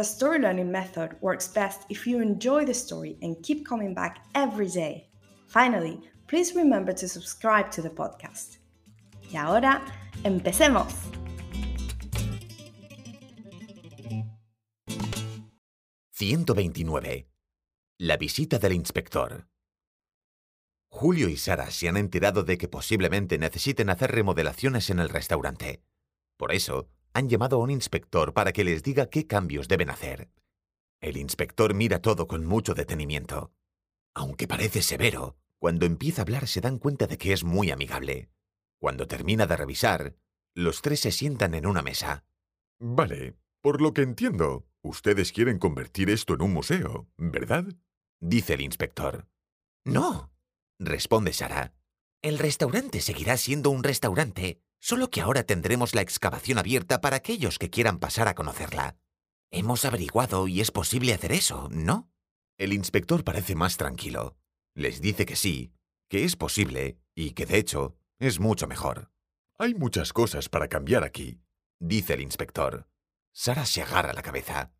the story learning method works best if you enjoy the story and keep coming back every day. Finally, please remember to subscribe to the podcast. Y ahora, empecemos. «129. La visita del inspector. Julio y Sara se han enterado de que posiblemente necesiten hacer remodelaciones en el restaurante. Por eso, han llamado a un inspector para que les diga qué cambios deben hacer. El inspector mira todo con mucho detenimiento. Aunque parece severo, cuando empieza a hablar se dan cuenta de que es muy amigable. Cuando termina de revisar, los tres se sientan en una mesa. Vale, por lo que entiendo, ustedes quieren convertir esto en un museo, ¿verdad? Dice el inspector. No, responde Sara. El restaurante seguirá siendo un restaurante, solo que ahora tendremos la excavación abierta para aquellos que quieran pasar a conocerla. Hemos averiguado y es posible hacer eso, ¿no? El inspector parece más tranquilo. Les dice que sí, que es posible y que de hecho es mucho mejor. Hay muchas cosas para cambiar aquí, dice el inspector. Sara se agarra la cabeza.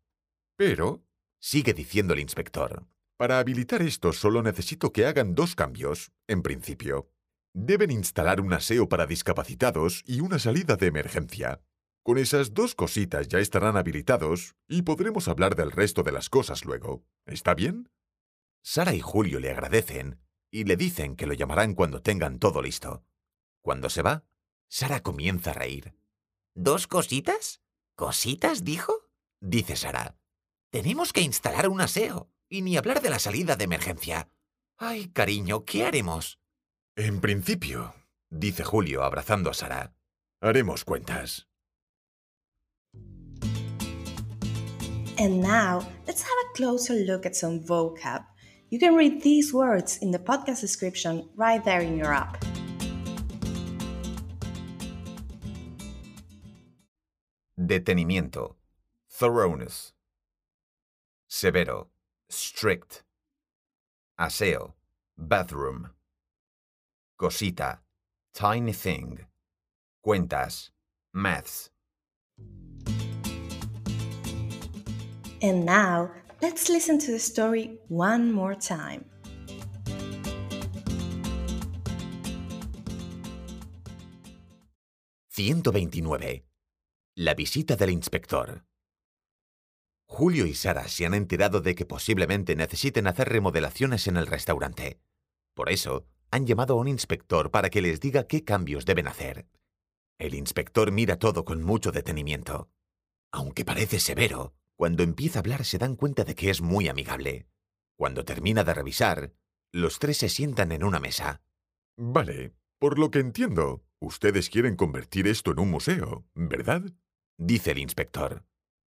Pero, sigue diciendo el inspector, para habilitar esto solo necesito que hagan dos cambios, en principio. Deben instalar un aseo para discapacitados y una salida de emergencia. Con esas dos cositas ya estarán habilitados y podremos hablar del resto de las cosas luego. ¿Está bien? Sara y Julio le agradecen y le dicen que lo llamarán cuando tengan todo listo. Cuando se va, Sara comienza a reír. ¿Dos cositas? ¿Cositas, dijo? Dice Sara. Tenemos que instalar un aseo y ni hablar de la salida de emergencia. Ay, cariño, ¿qué haremos? En principio, dice Julio abrazando a Sara, haremos cuentas. And now, let's have a closer look at some vocab. You can read these words in the podcast description right there in your app. Detenimiento. Thoroughness. Severo. Strict. Aseo. Bathroom. Cosita. Tiny thing. Cuentas. Maths. And now, let's listen to the story one more time. «129. La visita del inspector. Julio y Sara se han enterado de que posiblemente necesiten hacer remodelaciones en el restaurante. Por eso, han llamado a un inspector para que les diga qué cambios deben hacer. El inspector mira todo con mucho detenimiento. Aunque parece severo, cuando empieza a hablar se dan cuenta de que es muy amigable. Cuando termina de revisar, los tres se sientan en una mesa. Vale, por lo que entiendo, ustedes quieren convertir esto en un museo, ¿verdad? Dice el inspector.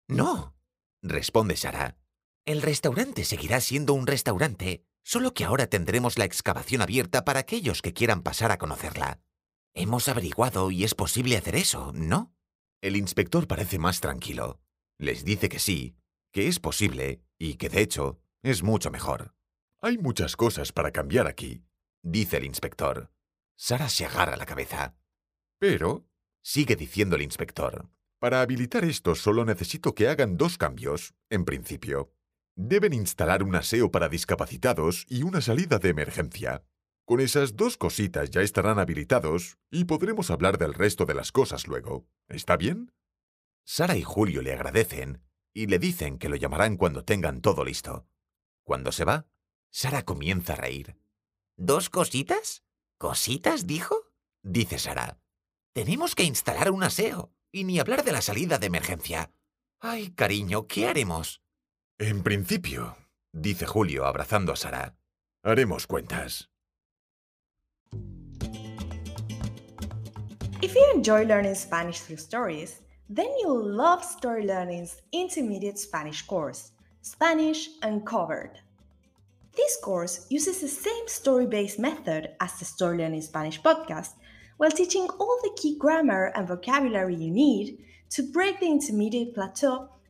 No, responde Sara. El restaurante seguirá siendo un restaurante, solo que ahora tendremos la excavación abierta para aquellos que quieran pasar a conocerla. Hemos averiguado y es posible hacer eso, ¿no? El inspector parece más tranquilo. Les dice que sí, que es posible y que de hecho es mucho mejor. Hay muchas cosas para cambiar aquí, dice el inspector. Sara se agarra la cabeza. Pero, sigue diciendo el inspector, para habilitar esto solo necesito que hagan dos cambios, en principio. Deben instalar un aseo para discapacitados y una salida de emergencia. Con esas dos cositas ya estarán habilitados y podremos hablar del resto de las cosas luego. ¿Está bien? Sara y Julio le agradecen y le dicen que lo llamarán cuando tengan todo listo. Cuando se va, Sara comienza a reír. ¿Dos cositas? ¿Cositas, dijo? Dice Sara. Tenemos que instalar un aseo, y ni hablar de la salida de emergencia. Ay, cariño, ¿qué haremos? En principio, dice Julio abrazando a Sara, haremos cuentas. If you enjoy learning Spanish through stories, then you'll love Story Learning's intermediate Spanish course, Spanish Uncovered. This course uses the same story based method as the Story Learning Spanish podcast, while teaching all the key grammar and vocabulary you need to break the intermediate plateau